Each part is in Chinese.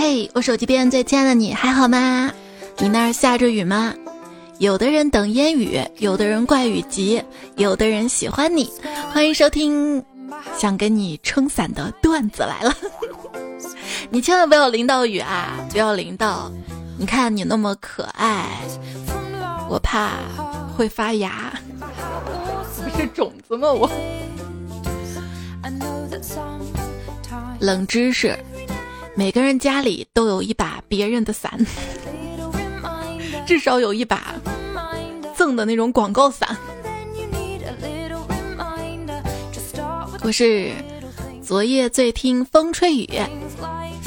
嘿，我手机边最亲爱的你还好吗？你那儿下着雨吗？有的人等烟雨，有的人怪雨急，有的人喜欢你。欢迎收听，想跟你撑伞的段子来了。你千万不要淋到雨啊！不要淋到，你看你那么可爱，我怕会发芽。不 是种子吗？我。冷知识：每个人家里都有一把别人的伞。至少有一把赠的那种广告伞。我是昨夜醉听风吹雨，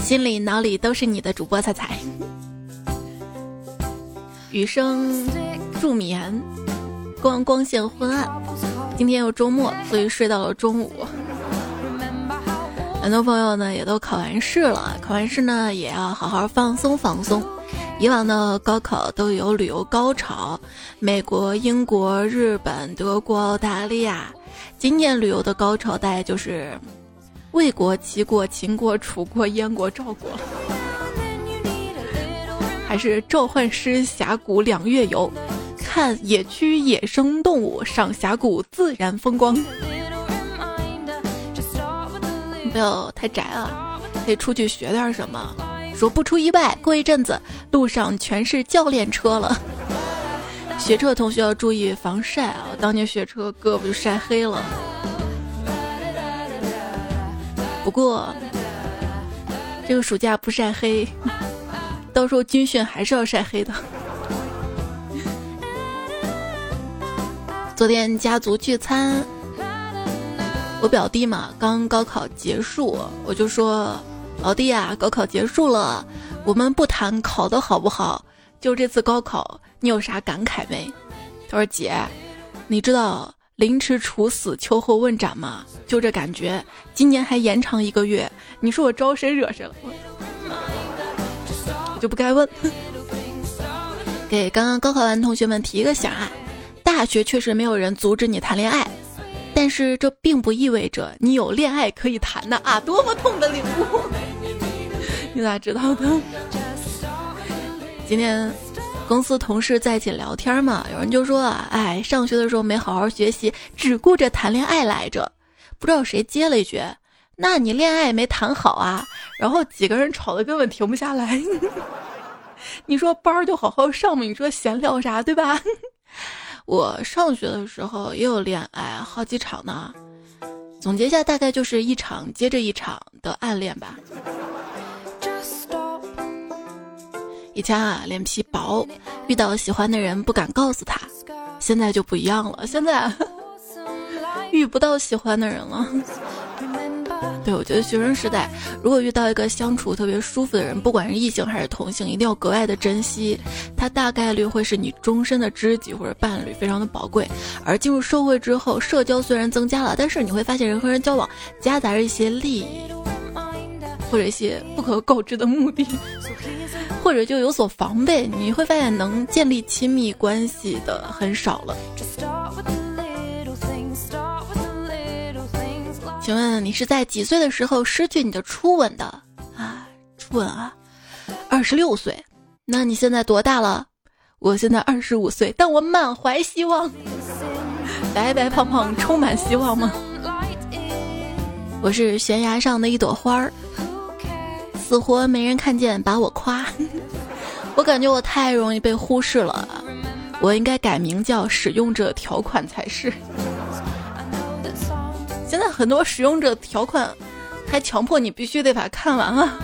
心里脑里都是你的主播彩彩。雨声助眠，光光线昏暗。今天又周末，所以睡到了中午。很多朋友呢也都考完试了，考完试呢也要好好放松放松。以往的高考都有旅游高潮，美国、英国、日本、德国、澳大利亚。今年旅游的高潮大概就是魏国、齐国、秦国、楚国、燕国、赵国，还是召唤师峡谷两月游，看野区野生动物，赏峡谷自然风光。不要太宅啊，可以出去学点什么。说不出意外，过一阵子路上全是教练车了。学车的同学要注意防晒啊！当年学车胳膊就晒黑了。不过这个暑假不晒黑，到时候军训还是要晒黑的。昨天家族聚餐，我表弟嘛刚高考结束，我就说。老弟啊，高考结束了，我们不谈考的好不好，就这次高考，你有啥感慨没？他说姐，你知道凌迟处死，秋后问斩吗？就这感觉，今年还延长一个月，你说我招谁惹谁了？我就不该问。给刚刚高考完同学们提一个醒啊，大学确实没有人阻止你谈恋爱，但是这并不意味着你有恋爱可以谈的啊！多么痛的领悟。你咋知道的？今天公司同事在一起聊天嘛，有人就说啊，哎，上学的时候没好好学习，只顾着谈恋爱来着。不知道谁接了一句：“那你恋爱没谈好啊？”然后几个人吵得根本停不下来。你说班就好好上嘛，你说闲聊啥，对吧？我上学的时候也有恋爱，好几场呢。总结一下，大概就是一场接着一场的暗恋吧。以前啊，脸皮薄，遇到喜欢的人不敢告诉他。现在就不一样了，现在 遇不到喜欢的人了。对，我觉得学生时代，如果遇到一个相处特别舒服的人，不管是异性还是同性，一定要格外的珍惜。他大概率会是你终身的知己或者伴侣，非常的宝贵。而进入社会之后，社交虽然增加了，但是你会发现人和人交往夹杂着一些利益，或者一些不可告知的目的。或者就有所防备，你会发现能建立亲密关系的很少了。请问你是在几岁的时候失去你的初吻的啊？初吻啊，二十六岁。那你现在多大了？我现在二十五岁，但我满怀希望。白白胖胖，充满希望吗？我是悬崖上的一朵花儿。死活没人看见，把我夸，我感觉我太容易被忽视了，我应该改名叫使用者条款才是。现在很多使用者条款还强迫你必须得把它看完啊，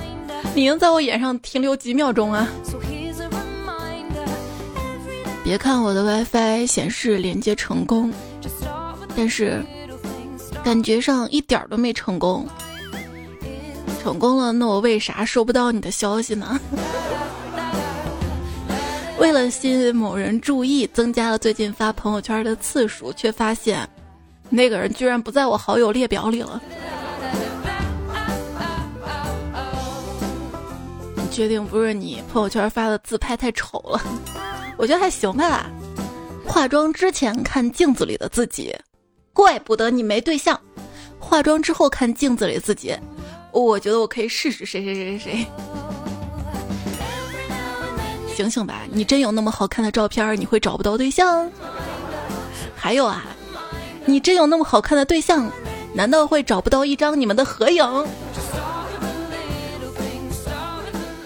你能在我眼上停留几秒钟啊？别看我的 WiFi 显示连接成功，但是感觉上一点都没成功。成功了，那我为啥收不到你的消息呢？为了吸引某人注意，增加了最近发朋友圈的次数，却发现那个人居然不在我好友列表里了。你确定不是你朋友圈发的自拍太丑了？我觉得还行吧。化妆之前看镜子里的自己，怪不得你没对象。化妆之后看镜子里自己。我觉得我可以试试谁谁谁谁谁。醒醒吧！你真有那么好看的照片，你会找不到对象？还有啊，你真有那么好看的对象，难道会找不到一张你们的合影？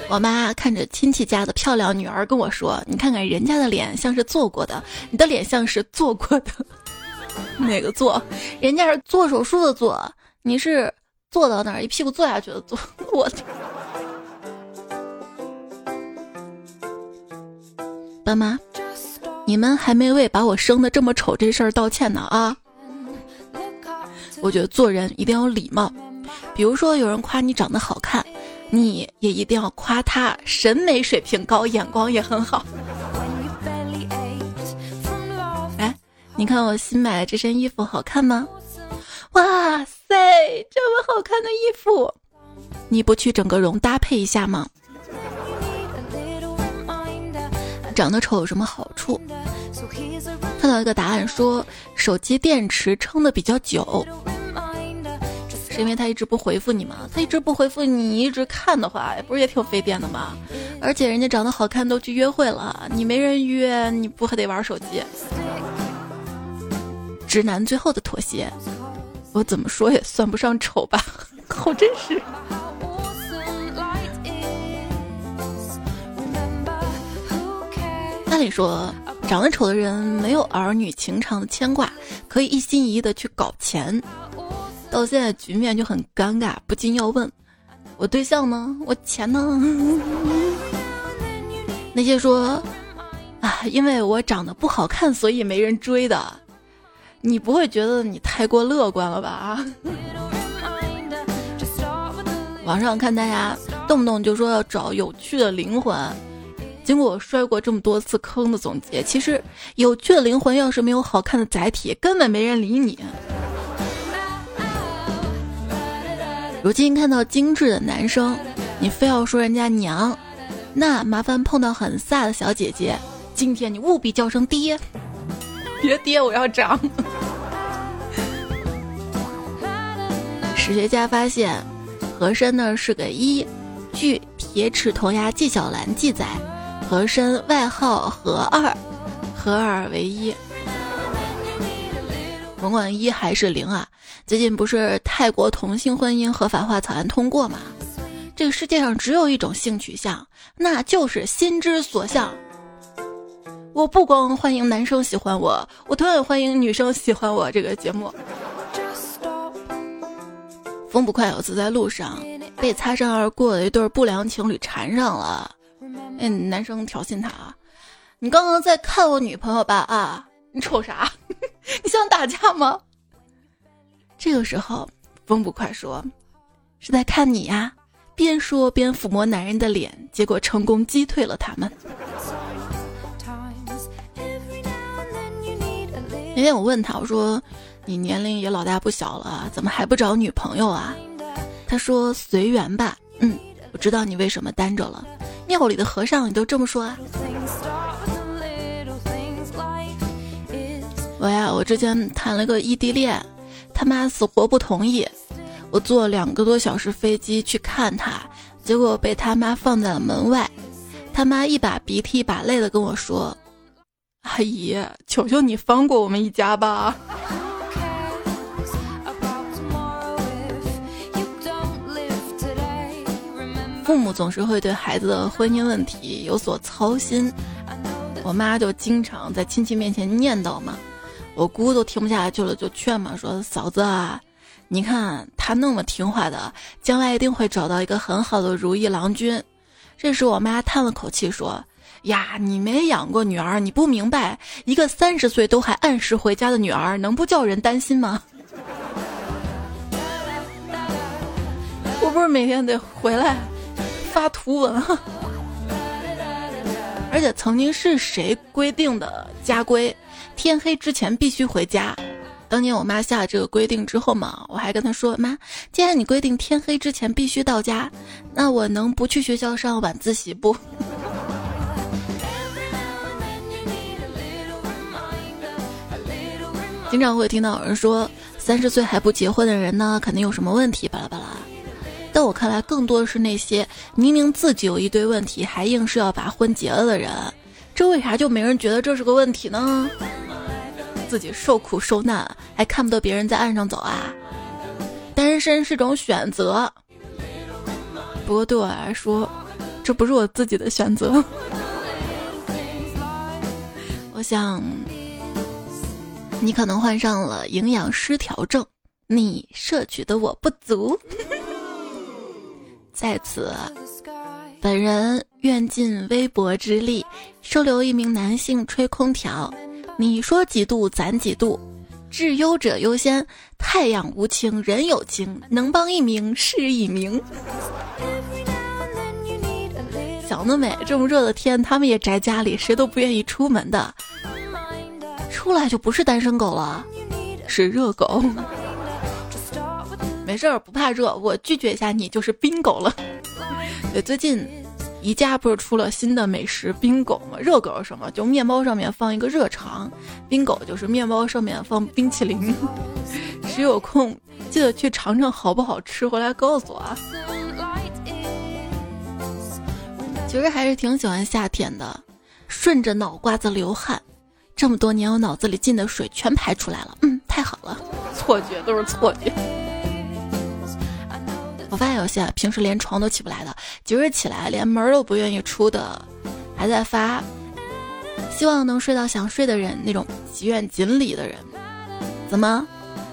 我妈看着亲戚家的漂亮女儿跟我说：“你看看人家的脸像是做过的，你的脸像是做过的。哪个做？人家是做手术的做，你是坐到那儿一屁股坐下去的坐。我爸妈，你们还没为把我生的这么丑这事儿道歉呢啊！我觉得做人一定要礼貌，比如说有人夸你长得好看。”你也一定要夸他审美水平高，眼光也很好。哎，你看我新买的这身衣服好看吗？哇塞，这么好看的衣服，你不去整个容搭配一下吗？长得丑有什么好处？看到一个答案说，手机电池撑的比较久。是因为他一直不回复你吗？他一直不回复你，一直看的话，不是也挺费电的吗？而且人家长得好看都去约会了，你没人约，你不还得玩手机？直男最后的妥协，我怎么说也算不上丑吧？好真实。按理说，长得丑的人没有儿女情长的牵挂，可以一心一意的去搞钱。到现在局面就很尴尬，不禁要问：我对象呢？我钱呢？那些说啊，因为我长得不好看，所以没人追的，你不会觉得你太过乐观了吧？啊！网上看大家动不动就说要找有趣的灵魂，经过我摔过这么多次坑的总结，其实有趣的灵魂要是没有好看的载体，根本没人理你。如今看到精致的男生，你非要说人家娘，那麻烦碰到很飒的小姐姐，今天你务必叫声爹，别爹我要长。史学家发现，和珅呢是个一，据《铁齿铜牙纪晓岚》记载，和珅外号和二，和二为一。甭管一还是零啊。最近不是泰国同性婚姻合法化草案通过吗？这个世界上只有一种性取向，那就是心之所向。我不光欢迎男生喜欢我，我同样欢迎女生喜欢我。这个节目，风不快有次在路上被擦身而过的一对不良情侣缠上了，嗯，男生挑衅他啊，你刚刚在看我女朋友吧？啊，你瞅啥？你想打架吗？这个时候，风不快说：“是在看你呀。”边说边抚摸男人的脸，结果成功击退了他们。那天我问他，我说：“你年龄也老大不小了，怎么还不找女朋友啊？”他说：“随缘吧。”嗯，我知道你为什么单着了。庙里的和尚你都这么说啊？我呀，我之前谈了个异地恋。他妈死活不同意，我坐两个多小时飞机去看他，结果被他妈放在了门外。他妈一把鼻涕一把泪的跟我说：“阿姨，求求你放过我们一家吧。”父母总是会对孩子的婚姻问题有所操心，我妈就经常在亲戚面前念叨嘛。我姑都听不下去了，就劝嘛，说嫂子啊，你看他那么听话的，将来一定会找到一个很好的如意郎君。这时我妈叹了口气说：“呀，你没养过女儿，你不明白，一个三十岁都还按时回家的女儿，能不叫人担心吗？” 我不是每天得回来发图文，而且曾经是谁规定的家规？天黑之前必须回家。当年我妈下了这个规定之后嘛，我还跟她说：“妈，既然你规定天黑之前必须到家，那我能不去学校上晚自习不？” 经常会听到有人说，三十岁还不结婚的人呢，肯定有什么问题，巴拉巴拉。在我看来，更多的是那些明明自己有一堆问题，还硬是要把婚结了的人。这为啥就没人觉得这是个问题呢？自己受苦受难，还看不得别人在岸上走啊？单身是种选择，不过对我来说，这不是我自己的选择。我想，你可能患上了营养失调症，你摄取的我不足。在此，本人愿尽微薄之力，收留一名男性吹空调。你说几度攒几度，至优者优先。太阳无情人有情，能帮一名是一名。想得美！这么热的天，他们也宅家里，谁都不愿意出门的。出来就不是单身狗了，是热狗。没事儿，不怕热，我拒绝一下你就是冰狗了。对，最近宜家不是出了新的美食冰狗吗？热狗是什么？就面包上面放一个热肠，冰狗就是面包上面放冰淇淋。谁有空记得去尝尝好不好吃，回来告诉我啊。其实还是挺喜欢夏天的，顺着脑瓜子流汗，这么多年我脑子里进的水全排出来了，嗯，太好了。错觉都是错觉。我发现有些平时连床都起不来的，今儿起来连门都不愿意出的，还在发，希望能睡到想睡的人那种祈愿锦鲤的人，怎么？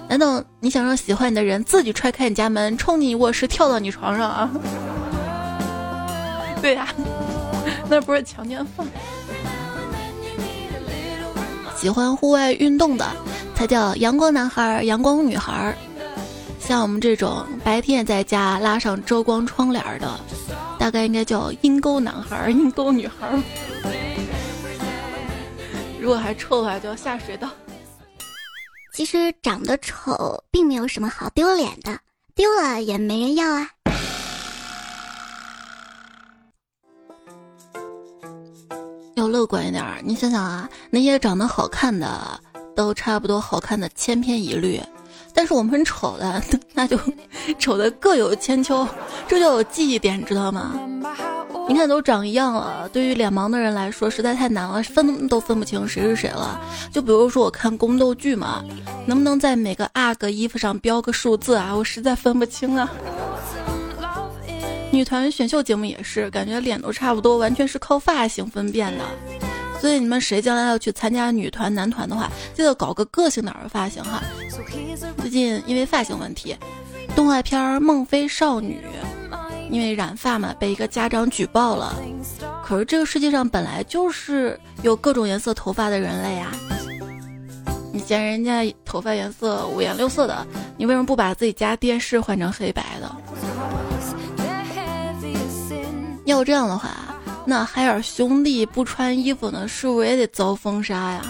难道你想让喜欢你的人自己踹开你家门，冲你卧室跳到你床上啊？对呀，那不是强奸犯。喜欢户外运动的才叫阳光男孩、阳光女孩。像我们这种白天在家拉上遮光窗帘的，大概应该叫阴沟男孩、阴沟女孩。如果还臭的话，就要下水道。其实长得丑并没有什么好丢脸的，丢了也没人要啊。要乐观一点儿，你想想啊，那些长得好看的都差不多好看的千篇一律。但是我们很丑的，那就 丑的各有千秋，这就有记忆点，知道吗？你看都长一样了，对于脸盲的人来说实在太难了，分都分不清谁是谁了。就比如说我看宫斗剧嘛，能不能在每个阿哥衣服上标个数字啊？我实在分不清啊。女团选秀节目也是，感觉脸都差不多，完全是靠发型分辨的。所以你们谁将来要去参加女团、男团的话，记得搞个个性点的发型哈。最近因为发型问题，动画片《梦飞少女》因为染发嘛，被一个家长举报了。可是这个世界上本来就是有各种颜色头发的人类啊！你嫌人家头发颜色五颜六色的，你为什么不把自己家电视换成黑白的？要这样的话。那海尔兄弟不穿衣服呢，是不是也得遭封杀呀？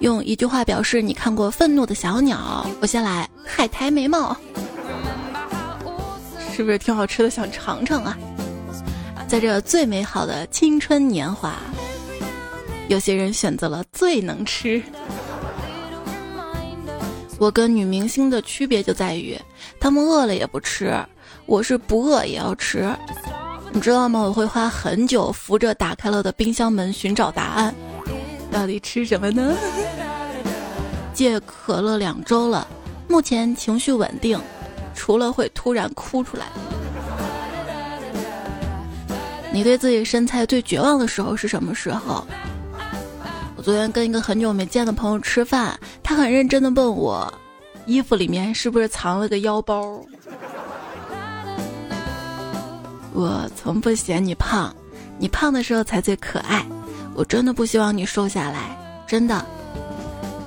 用一句话表示你看过愤怒的小鸟，我先来海苔眉毛，是不是挺好吃的？想尝尝啊！在这最美好的青春年华，有些人选择了最能吃。我跟女明星的区别就在于，她们饿了也不吃，我是不饿也要吃。你知道吗？我会花很久扶着打开了的冰箱门寻找答案，到底吃什么呢？戒可乐两周了，目前情绪稳定，除了会突然哭出来。你对自己身材最绝望的时候是什么时候？我昨天跟一个很久没见的朋友吃饭，他很认真的问我，衣服里面是不是藏了个腰包？我从不嫌你胖，你胖的时候才最可爱。我真的不希望你瘦下来，真的。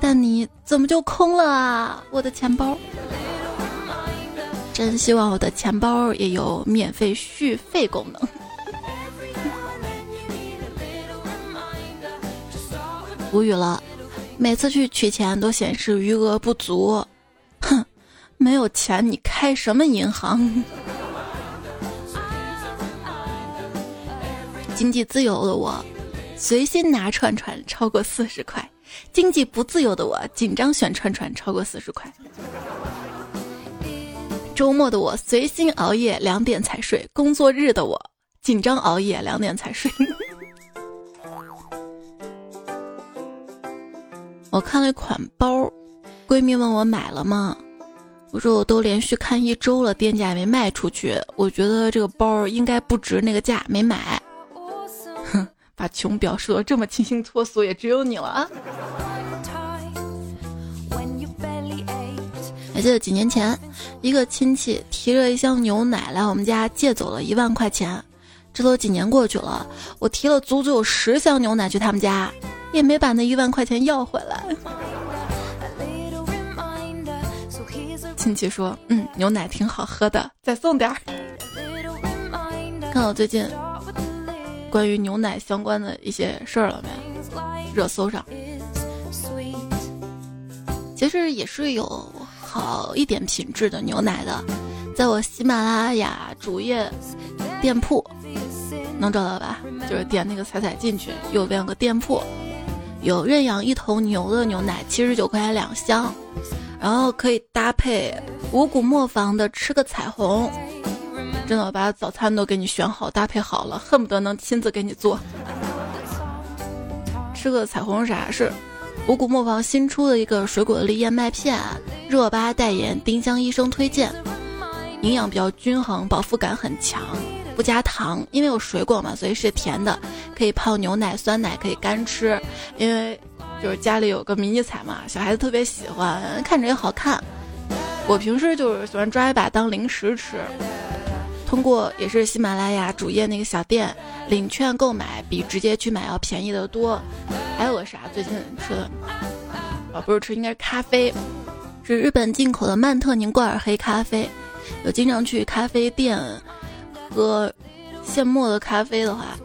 但你怎么就空了啊？我的钱包，真希望我的钱包也有免费续费功能。无语了，每次去取钱都显示余额不足。哼，没有钱你开什么银行？经济自由的我，随心拿串串超过四十块；经济不自由的我，紧张选串串超过四十块。周末的我随心熬夜两点才睡，工作日的我紧张熬夜两点才睡。我看了一款包，闺蜜问我买了吗？我说我都连续看一周了，店家也没卖出去。我觉得这个包应该不值那个价，没买。哼，把穷表述的这么清新脱俗，也只有你了啊！还记得几年前，一个亲戚提着一箱牛奶来我们家借走了一万块钱。这都几年过去了，我提了足足有十箱牛奶去他们家。也没把那一万块钱要回来。亲戚说：“嗯，牛奶挺好喝的，再送点儿。”看我最近关于牛奶相关的一些事儿了没？热搜上，其实也是有好一点品质的牛奶的，在我喜马拉雅主页店铺能找到吧？就是点那个彩彩进去，右边有个店铺。有认养一头牛的牛奶，七十九块钱两箱，然后可以搭配五谷磨坊的吃个彩虹，真的把早餐都给你选好搭配好了，恨不得能亲自给你做。吃个彩虹啥？是五谷磨坊新出的一个水果粒燕麦片，热巴代言，丁香医生推荐，营养比较均衡，饱腹感很强。不加糖，因为有水果嘛，所以是甜的，可以泡牛奶、酸奶，可以干吃。因为就是家里有个迷你彩嘛，小孩子特别喜欢，看着也好看。我平时就是喜欢抓一把当零食吃。通过也是喜马拉雅主页那个小店领券购买，比直接去买要便宜的多。还有个啥？最近吃的啊，不是吃，应该是咖啡，是日本进口的曼特宁挂耳黑咖啡。有经常去咖啡店。喝现磨的咖啡的话，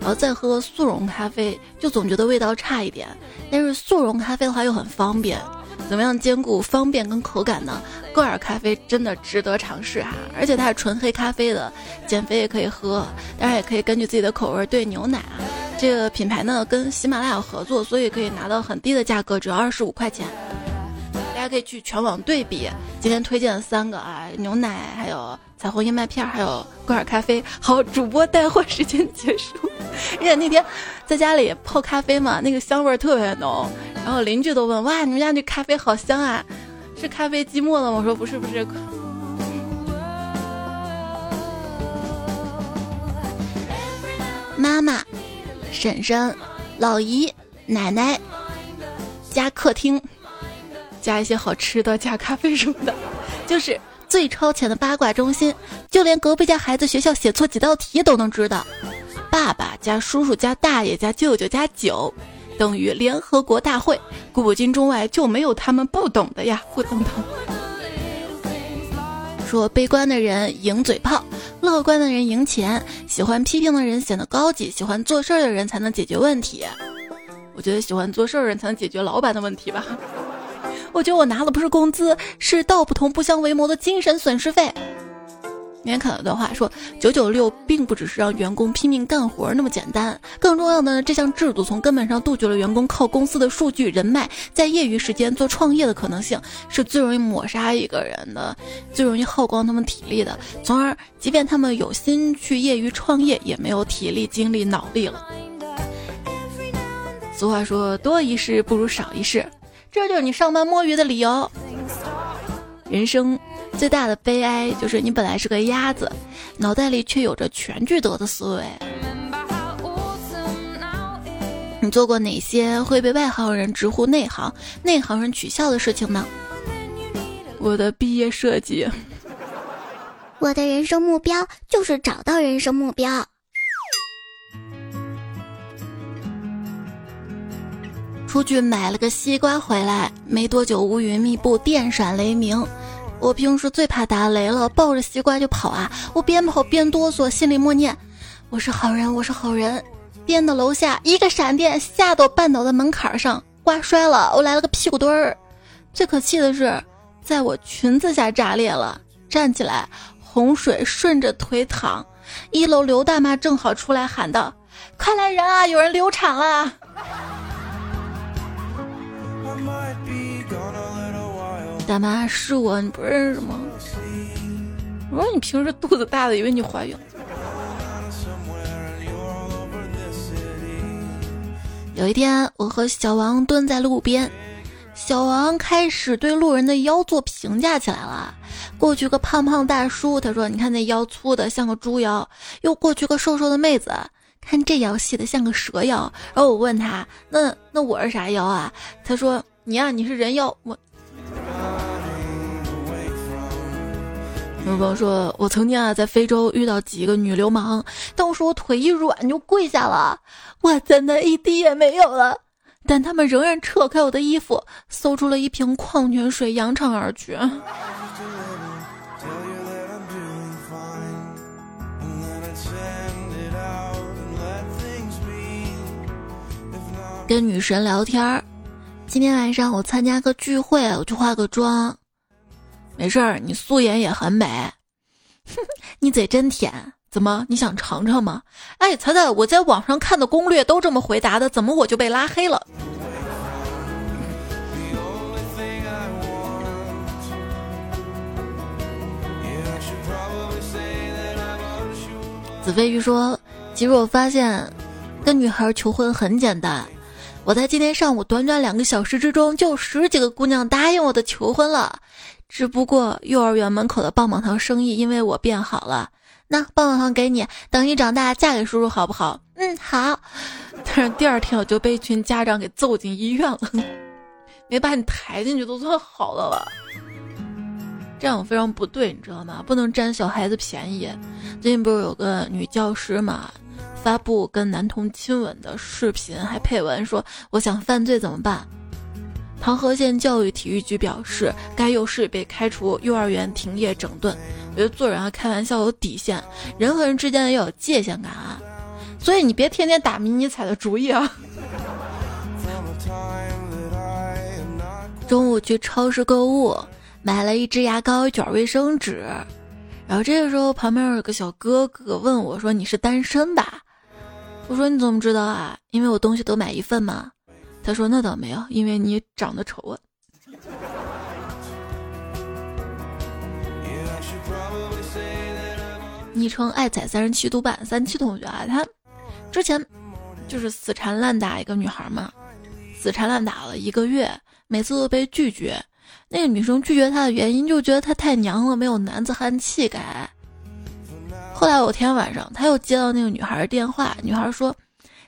然后再喝速溶咖啡，就总觉得味道差一点。但是速溶咖啡的话又很方便，怎么样兼顾方便跟口感呢？挂耳咖啡真的值得尝试哈，而且它是纯黑咖啡的，减肥也可以喝，当然也可以根据自己的口味兑牛奶啊。这个品牌呢跟喜马拉雅合作，所以可以拿到很低的价格，只要二十五块钱。大家可以去全网对比。今天推荐的三个啊，牛奶还有。彩虹燕麦片，还有挂耳咖啡。好，主播带货时间结束。而且那天在家里泡咖啡嘛，那个香味儿特别浓。然后邻居都问：“哇，你们家那咖啡好香啊，是咖啡机磨的吗？”我说：“不是，不是。”妈妈、婶婶、老姨、奶奶，加客厅，加一些好吃的，加咖啡什么的，就是。最超前的八卦中心，就连隔壁家孩子学校写错几道题都能知道。爸爸加叔叔加大爷加舅舅加九，等于联合国大会。古今中外就没有他们不懂的呀！不懂的。说悲观的人赢嘴炮，乐观的人赢钱。喜欢批评的人显得高级，喜欢做事儿的人才能解决问题。我觉得喜欢做事儿的人才能解决老板的问题吧。我觉得我拿的不是工资，是道不同不相为谋的精神损失费。今天看到一段话，说九九六并不只是让员工拼命干活那么简单，更重要的呢这项制度从根本上杜绝了员工靠公司的数据人脉在业余时间做创业的可能性，是最容易抹杀一个人的，最容易耗光他们体力的，从而即便他们有心去业余创业，也没有体力、精力、脑力了。俗话说，多一事不如少一事。这就是你上班摸鱼的理由。人生最大的悲哀就是你本来是个鸭子，脑袋里却有着全聚德的思维。你做过哪些会被外行人直呼内行、内行人取笑的事情呢？我的毕业设计。我的人生目标就是找到人生目标。出去买了个西瓜回来，没多久乌云密布，电闪雷鸣。我平时最怕打雷了，抱着西瓜就跑啊！我边跑边哆嗦，心里默念：“我是好人，我是好人。”颠到楼下，一个闪电吓到绊倒在门槛上，瓜摔了，我来了个屁股墩儿。最可气的是，在我裙子下炸裂了，站起来，洪水顺着腿淌。一楼刘大妈正好出来喊道：“快来人啊，有人流产了！”大妈是我，你不认识吗？我说你平时肚子大的，以为你怀孕。有一天，我和小王蹲在路边，小王开始对路人的腰做评价起来了。过去个胖胖大叔，他说：“你看那腰粗的像个猪腰。”又过去个瘦瘦的妹子，看这腰细的像个蛇腰。然后我问他：“那那我是啥腰啊？”他说：“你呀，你是人腰。”我。有朋友说，我曾经啊在非洲遇到几个女流氓，当时我腿一软就跪下了，我真的一滴也没有了，但他们仍然扯开我的衣服，搜出了一瓶矿泉水，扬长而去。跟女神聊天儿，今天晚上我参加个聚会，我去化个妆。没事儿，你素颜也很美。哼，你嘴真甜，怎么你想尝尝吗？哎，彩彩，我在网上看的攻略都这么回答的，怎么我就被拉黑了？子飞鱼说：“其实我发现，跟女孩求婚很简单。我在今天上午短短两个小时之中，就十几个姑娘答应我的求婚了。”只不过幼儿园门口的棒棒糖生意因为我变好了，那棒棒糖给你，等你长大嫁给叔叔好不好？嗯，好。但是第二天我就被一群家长给揍进医院了，没把你抬进去都算好的了。这样非常不对，你知道吗？不能占小孩子便宜。最近不是有个女教师嘛，发布跟男童亲吻的视频，还配文说：“我想犯罪怎么办？”唐河县教育体育局表示，该幼师被开除，幼儿园停业整顿。我觉得做人啊，开玩笑有底线，人和人之间要有界限感啊。所以你别天天打迷你彩的主意啊。中午去超市购物，买了一支牙膏、一卷卫生纸。然后这个时候，旁边有个小哥哥问我说：“你是单身吧？”我说：“你怎么知道啊？因为我东西都买一份嘛。”他说：“那倒没有，因为你长得丑啊。”昵称爱踩三十七度半三七同学啊，他之前就是死缠烂打一个女孩嘛，死缠烂打了一个月，每次都被拒绝。那个女生拒绝他的原因，就觉得他太娘了，没有男子汉气概。后来有天晚上，他又接到那个女孩的电话，女孩说：“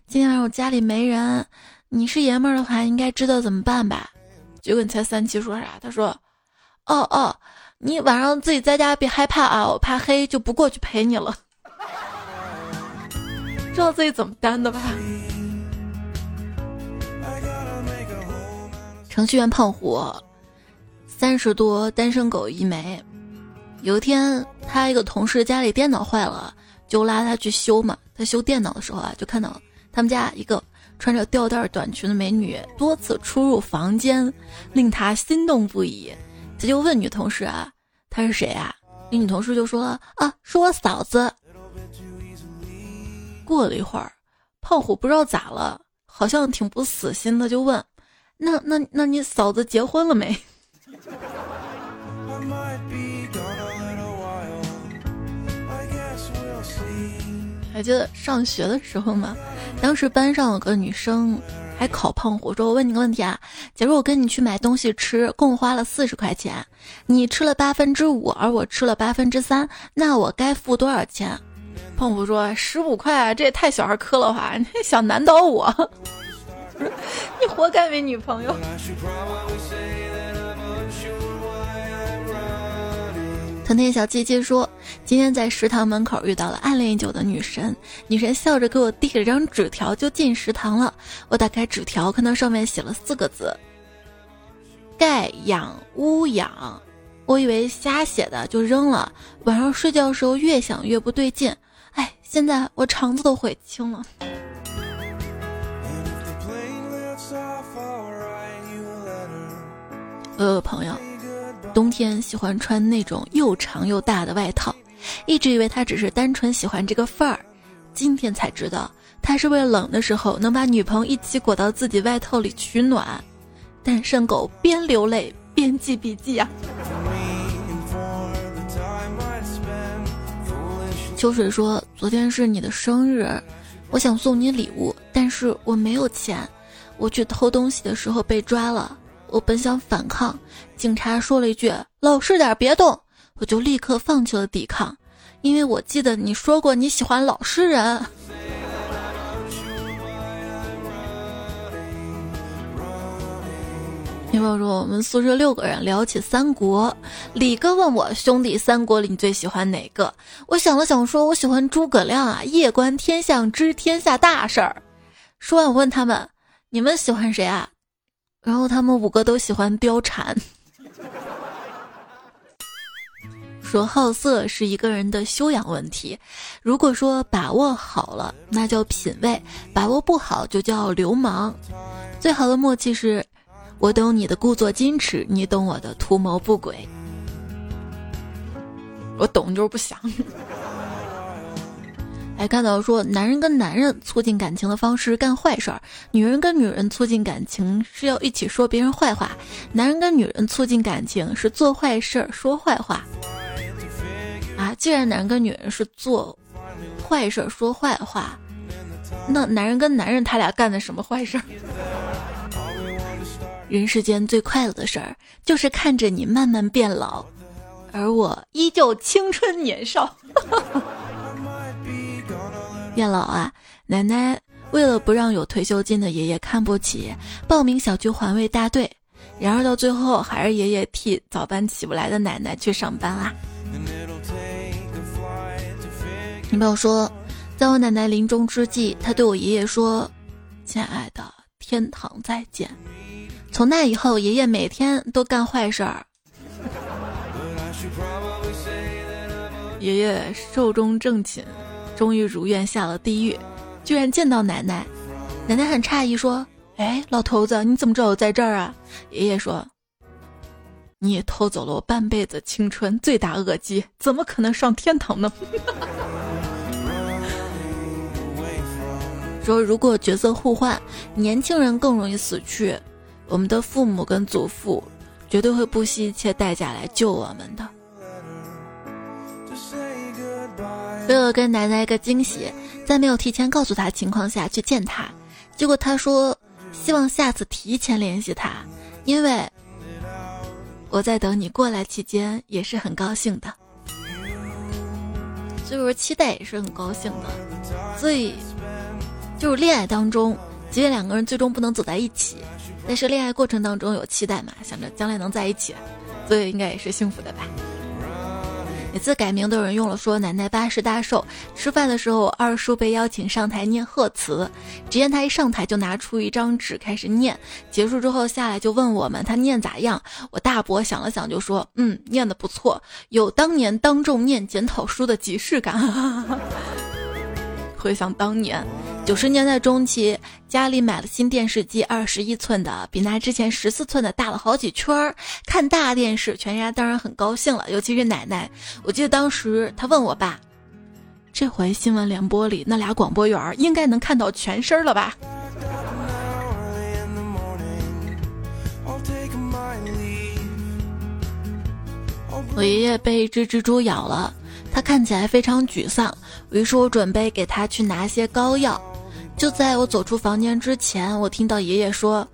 今天晚上我家里没人。”你是爷们儿的话，应该知道怎么办吧？结果你猜三七说啥？他说：“哦哦，你晚上自己在家别害怕啊，我怕黑就不过去陪你了。”知道自己怎么担的吧？程序员胖虎，三十多单身狗一枚。有一天，他一个同事家里电脑坏了，就拉他去修嘛。他修电脑的时候啊，就看到他们家一个。穿着吊带短裙的美女多次出入房间，令他心动不已。他就问女同事啊：“她是谁啊？”那女同事就说：“啊，是我嫂子。”过了一会儿，胖虎不知道咋了，好像挺不死心的，就问：“那那那你嫂子结婚了没？” 还记得上学的时候吗？当时班上有个女生还考胖虎，说：“我问你个问题啊，假如我跟你去买东西吃，共花了四十块钱，你吃了八分之五，而我吃了八分之三，那我该付多少钱？”胖虎说：“十五块，这也太小儿科了吧？你想难倒我？你活该没女朋友。”腾天小姐姐说：“今天在食堂门口遇到了暗恋已久的女神，女神笑着给我递了张纸条，就进食堂了。我打开纸条，看到上面写了四个字：盖养乌养。我以为瞎写的，就扔了。晚上睡觉的时候越想越不对劲，哎，现在我肠子都悔青了。”我有个朋友。冬天喜欢穿那种又长又大的外套，一直以为他只是单纯喜欢这个范儿，今天才知道他是为了冷的时候能把女朋友一起裹到自己外套里取暖。单身狗边流泪边记笔记啊。秋水说：“昨天是你的生日，我想送你礼物，但是我没有钱。我去偷东西的时候被抓了，我本想反抗，警察说了一句‘老实点，别动’，我就立刻放弃了抵抗，因为我记得你说过你喜欢老实人。”你朋友说，我们宿舍六个人聊起三国，李哥问我兄弟，三国里你最喜欢哪个？我想了想，说我喜欢诸葛亮啊，夜观天象知天下大事儿。说完，我问他们，你们喜欢谁啊？然后他们五个都喜欢貂蝉。说好色是一个人的修养问题，如果说把握好了，那叫品味；把握不好，就叫流氓。最好的默契是。我懂你的故作矜持，你懂我的图谋不轨。我懂就是不想。还看到说，男人跟男人促进感情的方式干坏事儿，女人跟女人促进感情是要一起说别人坏话，男人跟女人促进感情是做坏事儿说坏话。啊，既然男人跟女人是做坏事儿说坏话，那男人跟男人他俩干的什么坏事儿？人世间最快乐的事儿，就是看着你慢慢变老，而我依旧青春年少。变老啊！奶奶为了不让有退休金的爷爷看不起，报名小区环卫大队。然而到最后，还是爷爷替早班起不来的奶奶去上班啦。你朋友说，在我奶奶临终之际，他对我爷爷说：“亲爱的，天堂再见。”从那以后，爷爷每天都干坏事儿。爷爷寿终正寝，终于如愿下了地狱，居然见到奶奶。奶奶很诧异，说：“哎，老头子，你怎么知道我在这儿啊？”爷爷说：“你也偷走了我半辈子青春，罪大恶极，怎么可能上天堂呢？” 说如果角色互换，年轻人更容易死去。我们的父母跟祖父绝对会不惜一切代价来救我们的。为了跟奶奶一个惊喜，在没有提前告诉她情况下去见她，结果她说希望下次提前联系她，因为我在等你过来期间也是很高兴的，所以说期待也是很高兴的。所以就是恋爱当中，即便两个人最终不能走在一起。但是恋爱过程当中有期待嘛，想着将来能在一起，所以应该也是幸福的吧。每次改名都有人用了，说奶奶八十大寿，吃饭的时候二叔被邀请上台念贺词，只见他一上台就拿出一张纸开始念，结束之后下来就问我们他念咋样。我大伯想了想就说，嗯，念的不错，有当年当众念检讨书的即视感。回想当年。九十年代中期，家里买了新电视机，二十一寸的，比那之前十四寸的大了好几圈儿。看大电视，全家当然很高兴了，尤其是奶奶。我记得当时她问我爸：“这回新闻联播里那俩广播员应该能看到全身了吧？”我爷爷被一只蜘蛛咬了，他看起来非常沮丧，于是我准备给他去拿些膏药。就在我走出房间之前，我听到爷爷说：“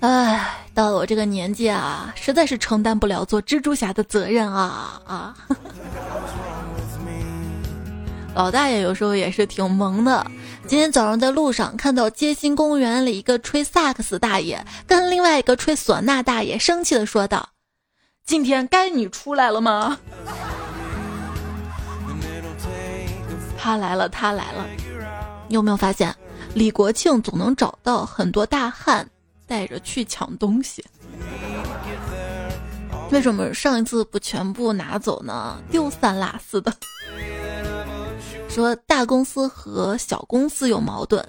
哎，到了我这个年纪啊，实在是承担不了做蜘蛛侠的责任啊啊！” 老大爷有时候也是挺萌的。今天早上在路上看到街心公园里一个吹萨克斯大爷跟另外一个吹唢呐大爷生气的说道：“今天该你出来了吗？” 他来了，他来了。你有没有发现，李国庆总能找到很多大汉带着去抢东西？为什么上一次不全部拿走呢？丢三落四的。说大公司和小公司有矛盾，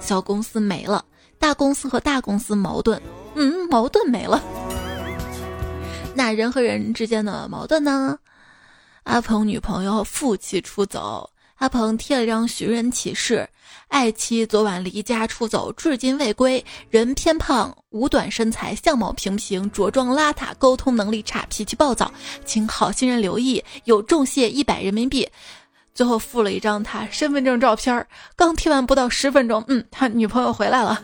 小公司没了；大公司和大公司矛盾，嗯，矛盾没了。那人和人之间的矛盾呢？阿鹏女朋友负气出走。阿鹏贴了张寻人启事：爱妻昨晚离家出走，至今未归，人偏胖，五短身材，相貌平平，着装邋遢，沟通能力差，脾气暴躁，请好心人留意，有重谢一百人民币。最后附了一张他身份证照片刚贴完不到十分钟，嗯，他女朋友回来了。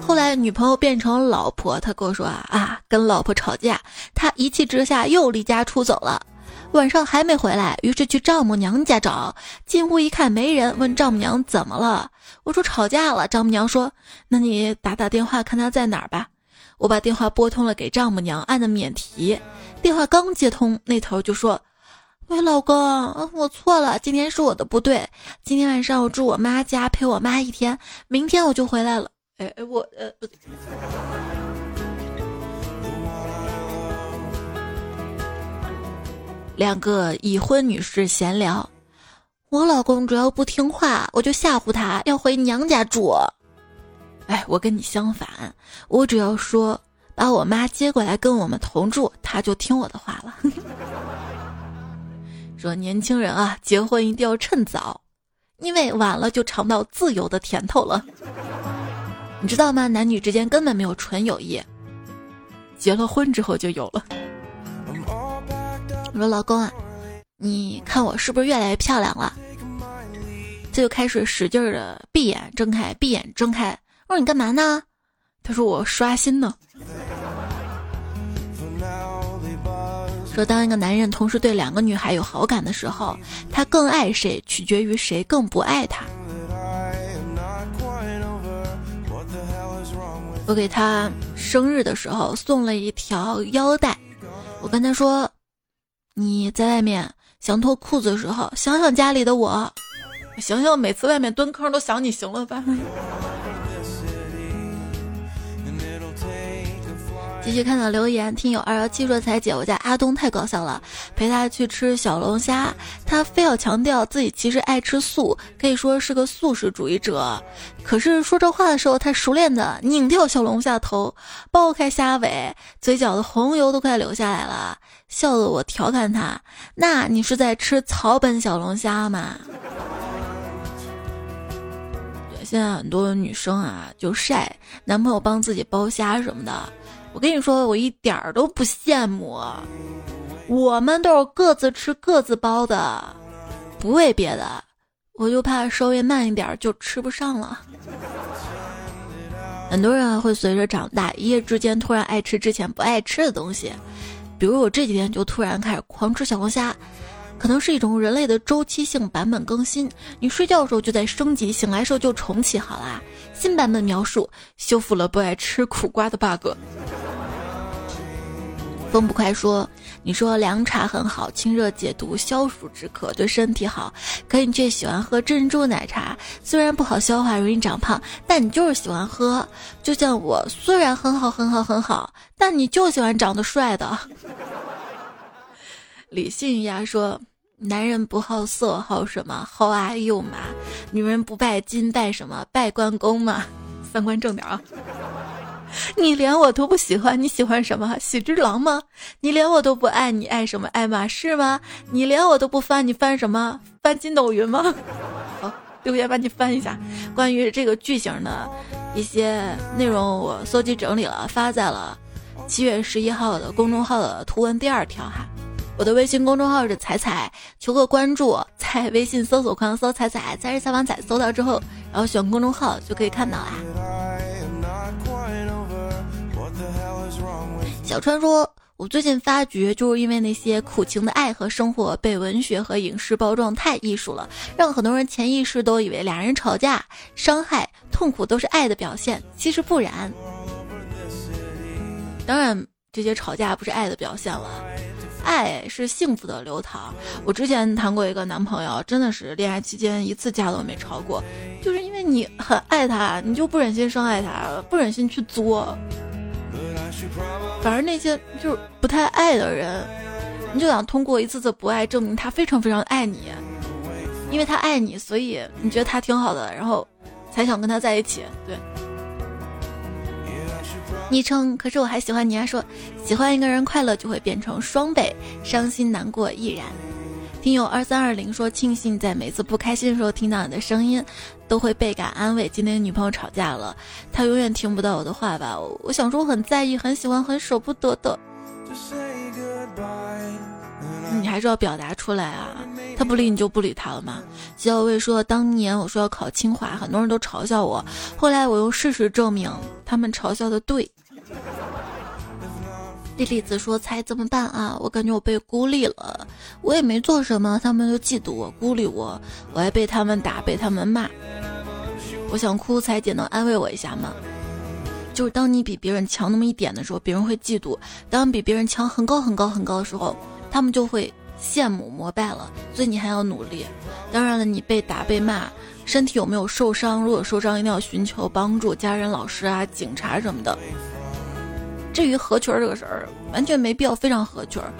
后来女朋友变成老婆，他跟我说啊啊，跟老婆吵架，他一气之下又离家出走了。晚上还没回来，于是去丈母娘家找。进屋一看没人，问丈母娘怎么了？我说吵架了。丈母娘说：“那你打打电话看他在哪儿吧。”我把电话拨通了给丈母娘，按的免提。电话刚接通，那头就说：“喂，老公，我错了，今天是我的不对。今天晚上我住我妈家陪我妈一天，明天我就回来了。”哎哎，我呃两个已婚女士闲聊，我老公只要不听话，我就吓唬他要回娘家住。哎，我跟你相反，我只要说把我妈接过来跟我们同住，他就听我的话了。说年轻人啊，结婚一定要趁早，因为晚了就尝到自由的甜头了。你知道吗？男女之间根本没有纯友谊，结了婚之后就有了。我说老公啊，你看我是不是越来越漂亮了？这就开始使劲的闭眼睁开，闭眼睁开。我说你干嘛呢？他说我刷新呢。说当一个男人同时对两个女孩有好感的时候，他更爱谁取决于谁更不爱他。我给他生日的时候送了一条腰带，我跟他说。你在外面想脱裤子的时候，想想家里的我，想想每次外面蹲坑都想你，行了吧？继续看到留言，听友二幺七说：“彩姐，我家阿东太搞笑了，陪他去吃小龙虾，他非要强调自己其实爱吃素，可以说是个素食主义者。可是说这话的时候，他熟练的拧掉小龙虾头，剥开虾尾，嘴角的红油都快流下来了，笑得我调侃他：那你是在吃草本小龙虾吗？现在很多女生啊，就晒男朋友帮自己剥虾什么的。”我跟你说，我一点儿都不羡慕，我们都是各自吃各自包的，不为别的，我就怕稍微慢一点就吃不上了。很多人会随着长大，一夜之间突然爱吃之前不爱吃的东西，比如我这几天就突然开始狂吃小龙虾，可能是一种人类的周期性版本更新，你睡觉的时候就在升级，醒来时候就重启好啦。新版本描述修复了不爱吃苦瓜的 bug。风不快说：“你说凉茶很好，清热解毒，消暑止渴，对身体好。可你却喜欢喝珍珠奶茶，虽然不好消化，容易长胖，但你就是喜欢喝。就像我，虽然很好很好很好，但你就喜欢长得帅的。”李信呀说：“男人不好色，好什么？好爱又嘛？女人不拜金，拜什么？拜关公嘛？三观正点啊！”你连我都不喜欢，你喜欢什么？喜之郎吗？你连我都不爱，你爱什么？爱马仕吗？你连我都不翻，你翻什么？翻筋斗云吗？好，留言帮你翻一下，关于这个剧情的一些内容，我搜集整理了，发在了七月十一号的公众号的图文第二条哈。我的微信公众号是彩彩，求个关注，在微信搜索框搜彩彩，在是采访彩，搜到之后，然后选公众号就可以看到啦。小川说：“我最近发觉，就是因为那些苦情的爱和生活被文学和影视包装太艺术了，让很多人潜意识都以为俩人吵架、伤害、痛苦都是爱的表现。其实不然。当然，这些吵架不是爱的表现了，爱是幸福的流淌。我之前谈过一个男朋友，真的是恋爱期间一次架都没吵过，就是因为你很爱他，你就不忍心伤害他，不忍心去作。”反而那些就是不太爱的人，你就想通过一次次不爱证明他非常非常爱你，因为他爱你，所以你觉得他挺好的，然后才想跟他在一起。对，昵称可是我还喜欢你啊，说喜欢一个人快乐就会变成双倍，伤心难过亦然。听友二三二零说，庆幸在每次不开心的时候听到你的声音，都会倍感安慰。今天女朋友吵架了，她永远听不到我的话吧？我想说，我很在意，很喜欢，很舍不得的。你还是要表达出来啊！他不理你就不理他了吗？小卫说，当年我说要考清华，很多人都嘲笑我，后来我用事实证明他们嘲笑的对。莉子说：“猜怎么办啊？我感觉我被孤立了，我也没做什么，他们就嫉妒我、孤立我，我还被他们打、被他们骂。我想哭，彩姐能安慰我一下吗？就是当你比别人强那么一点的时候，别人会嫉妒；当比别人强很高很高很高的时候，他们就会羡慕、膜拜了。所以你还要努力。当然了，你被打、被骂，身体有没有受伤？如果受伤，一定要寻求帮助，家人、老师啊、警察什么的。”至于合群儿这个事儿，完全没必要非常合群儿。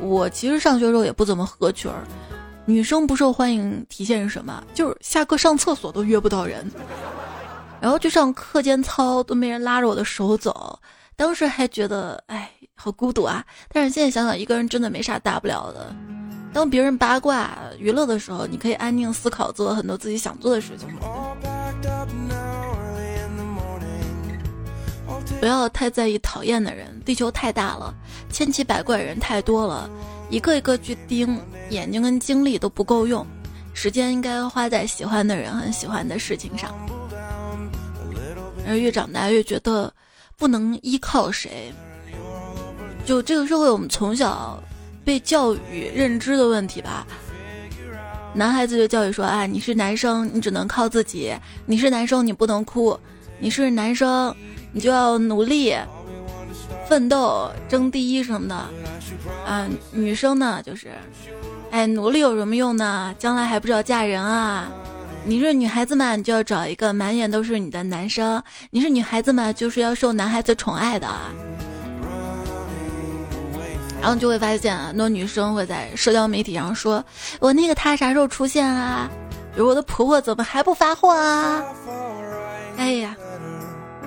我其实上学时候也不怎么合群儿，女生不受欢迎体现是什么？就是下课上厕所都约不到人，然后去上课间操都没人拉着我的手走。当时还觉得哎，好孤独啊！但是现在想想，一个人真的没啥大不了的。当别人八卦娱乐的时候，你可以安静思考，做很多自己想做的事情。不要太在意讨厌的人，地球太大了，千奇百怪人太多了，一个一个去盯，眼睛跟精力都不够用，时间应该花在喜欢的人、很喜欢的事情上。而越长大越觉得不能依靠谁，就这个社会，我们从小被教育认知的问题吧。男孩子就教育说：“啊，你是男生，你只能靠自己；你是男生，你不能哭；你是男生。”你就要努力奋斗，争第一什么的，啊，女生呢就是，哎，努力有什么用呢？将来还不是要嫁人啊？你是女孩子嘛，你就要找一个满眼都是你的男生；你是女孩子嘛，就是要受男孩子宠爱的。然后就会发现，很多女生会在社交媒体上说：“我那个他啥时候出现啊？我的婆婆怎么还不发货啊？”哎呀。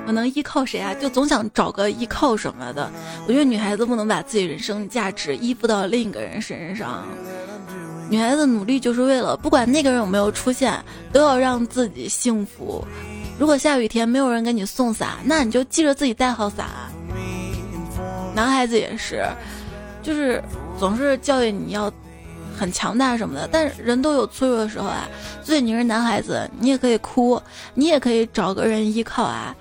我能依靠谁啊？就总想找个依靠什么的。我觉得女孩子不能把自己人生价值依附到另一个人身上。女孩子努力就是为了，不管那个人有没有出现，都要让自己幸福。如果下雨天没有人给你送伞，那你就记着自己带好伞。男孩子也是，就是总是教育你要很强大什么的，但是人都有脆弱的时候啊。所以你是男孩子，你也可以哭，你也可以找个人依靠啊。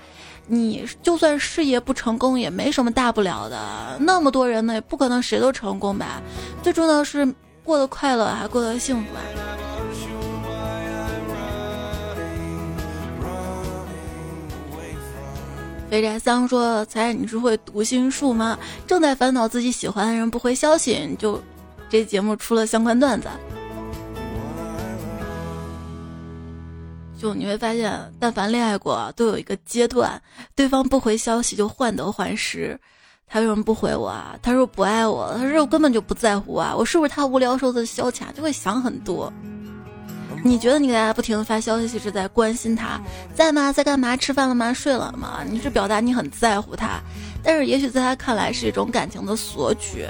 你就算事业不成功也没什么大不了的，那么多人呢，也不可能谁都成功吧。最重要的是过得快乐，还过得幸福啊。肥宅桑说：“猜你是会读心术吗？正在烦恼自己喜欢的人不回消息，就这节目出了相关段子。”就你会发现，但凡恋爱过，都有一个阶段，对方不回消息就患得患失。他为什么不回我啊？他说不爱我，他说我根本就不在乎啊。我是不是他无聊时候的消遣？就会想很多。你觉得你给他不停的发消息是在关心他，在吗？在干嘛？吃饭了吗？睡了吗？你是表达你很在乎他，但是也许在他看来是一种感情的索取，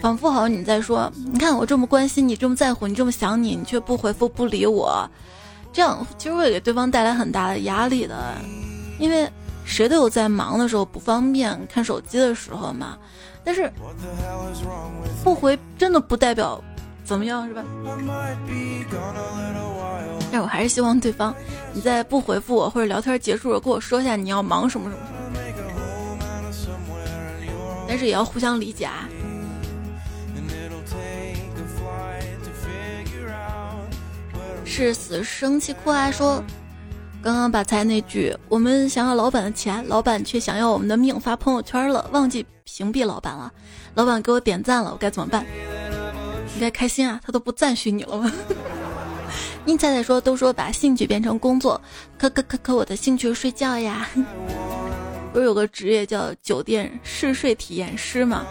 仿佛好像你在说，你看我这么关心你，这么在乎你，这么想你，你却不回复不理我。这样其实会给对方带来很大的压力的，因为谁都有在忙的时候不方便看手机的时候嘛。但是不回真的不代表怎么样，是吧？但我还是希望对方你在不回复我或者聊天结束了跟我说一下你要忙什么什么什么，但是也要互相理解啊。是死生气哭啊！说刚刚把才那句“我们想要老板的钱，老板却想要我们的命”发朋友圈了，忘记屏蔽老板了。老板给我点赞了，我该怎么办？应该开心啊，他都不赞许你了吗？宁彩彩说：“都说把兴趣变成工作，可可可可，我的兴趣睡觉呀。不是有个职业叫酒店试睡体验师吗？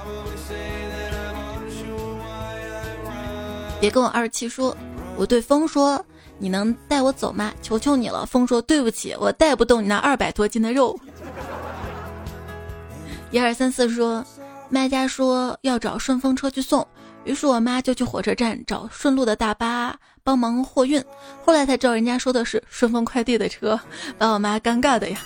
别跟我二七说，我对风说。”你能带我走吗？求求你了！风说：“对不起，我带不动你那二百多斤的肉。”一二三四说：“卖家说要找顺风车去送，于是我妈就去火车站找顺路的大巴帮忙货运。后来才知道人家说的是顺丰快递的车，把我妈尴尬的呀。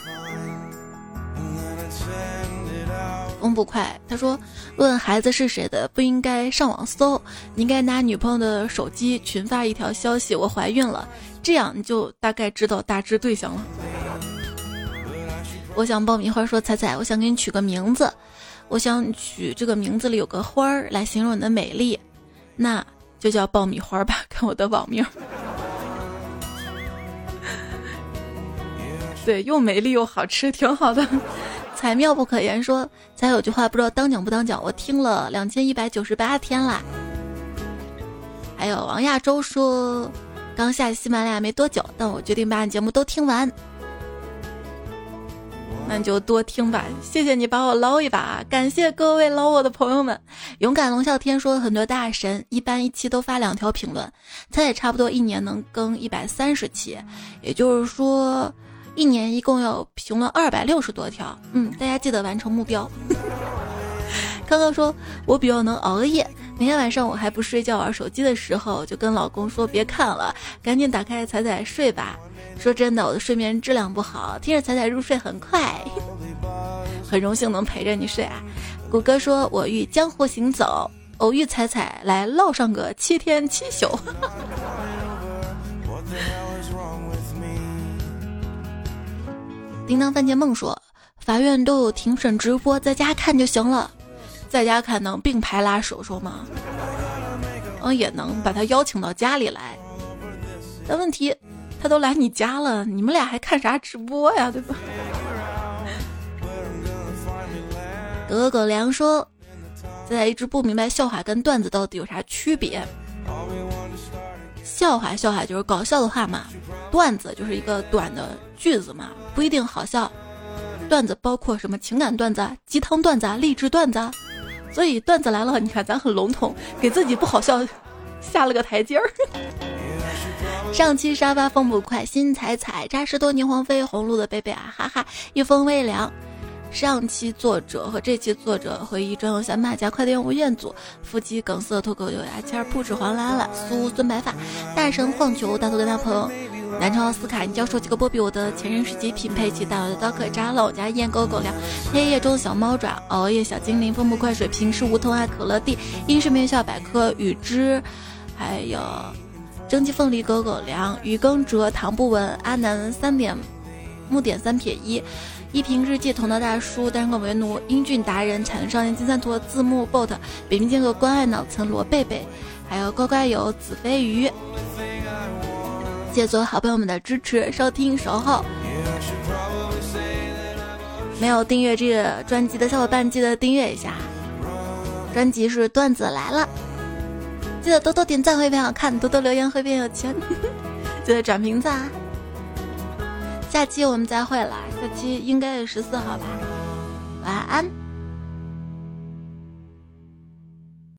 风不快，他说：“问孩子是谁的，不应该上网搜，你应该拿女朋友的手机群发一条消息，我怀孕了，这样你就大概知道大致对象了。”我想爆米花说：“彩彩，我想给你取个名字，我想取这个名字里有个花儿来形容你的美丽，那就叫爆米花吧，看我的网名。对，又美丽又好吃，挺好的。”才妙不可言，说才有句话不知道当讲不当讲，我听了两千一百九十八天啦。还有王亚洲说，刚下喜马拉雅没多久，但我决定把你节目都听完，那你就多听吧。谢谢你把我捞一把，感谢各位捞我的朋友们。勇敢龙啸天说，很多大神一般一期都发两条评论，他也差不多一年能更一百三十期，也就是说。一年一共要评论二百六十多条，嗯，大家记得完成目标。刚刚说我比较能熬夜，每天晚上我还不睡觉玩手机的时候，就跟老公说别看了，赶紧打开彩彩睡吧。说真的，我的睡眠质量不好，听着彩彩入睡很快。很荣幸能陪着你睡啊。谷歌说我欲江湖行走，偶遇彩彩来唠上个七天七宿。叮当番茄梦说：“法院都有庭审直播，在家看就行了。在家看能并排拉手手吗？嗯，也能把他邀请到家里来。但问题，他都来你家了，你们俩还看啥直播呀？对吧？”狗狗粮说：“在一直不明白笑话跟段子到底有啥区别。笑话，笑话就是搞笑的话嘛。段子就是一个短的句子嘛。”不一定好笑，段子包括什么情感段子、鸡汤段子、励志段子，所以段子来了，你看咱很笼统，给自己不好笑下了个台阶儿。上期沙发风不快，新彩彩扎实多年黄飞红路的贝贝啊哈哈，一风微凉。上期作者和这期作者回忆专用小马甲快递吴彦祖，腹肌梗塞脱口秀牙签不止黄拉拉苏孙白发大神晃球大头跟他朋友。南昌奥斯卡，你教授几个波比？我的前任是极品配器，但我的刀可扎了。我家燕狗狗粮，黑夜中的小猫爪，熬夜小精灵，风不快水，平时梧桐爱可乐蒂，英式名校百科，雨之，还有蒸汽凤梨狗狗粮，雨耕哲，唐不文，阿南三点，木点三撇一，一瓶日记，同道大叔，单身狗为奴，英俊达人，彩云少年金三坨，字幕 bot，北冥剑客，关爱脑层罗贝贝，还有乖乖友，紫飞鱼。谢谢所有好朋友们的支持、收听、守候。没有订阅这个专辑的小伙伴，记得订阅一下。专辑是段子来了，记得多多点赞会变好看，多多留言会变有钱。记得转名字啊！下期我们再会了，下期应该是十四号吧。晚安。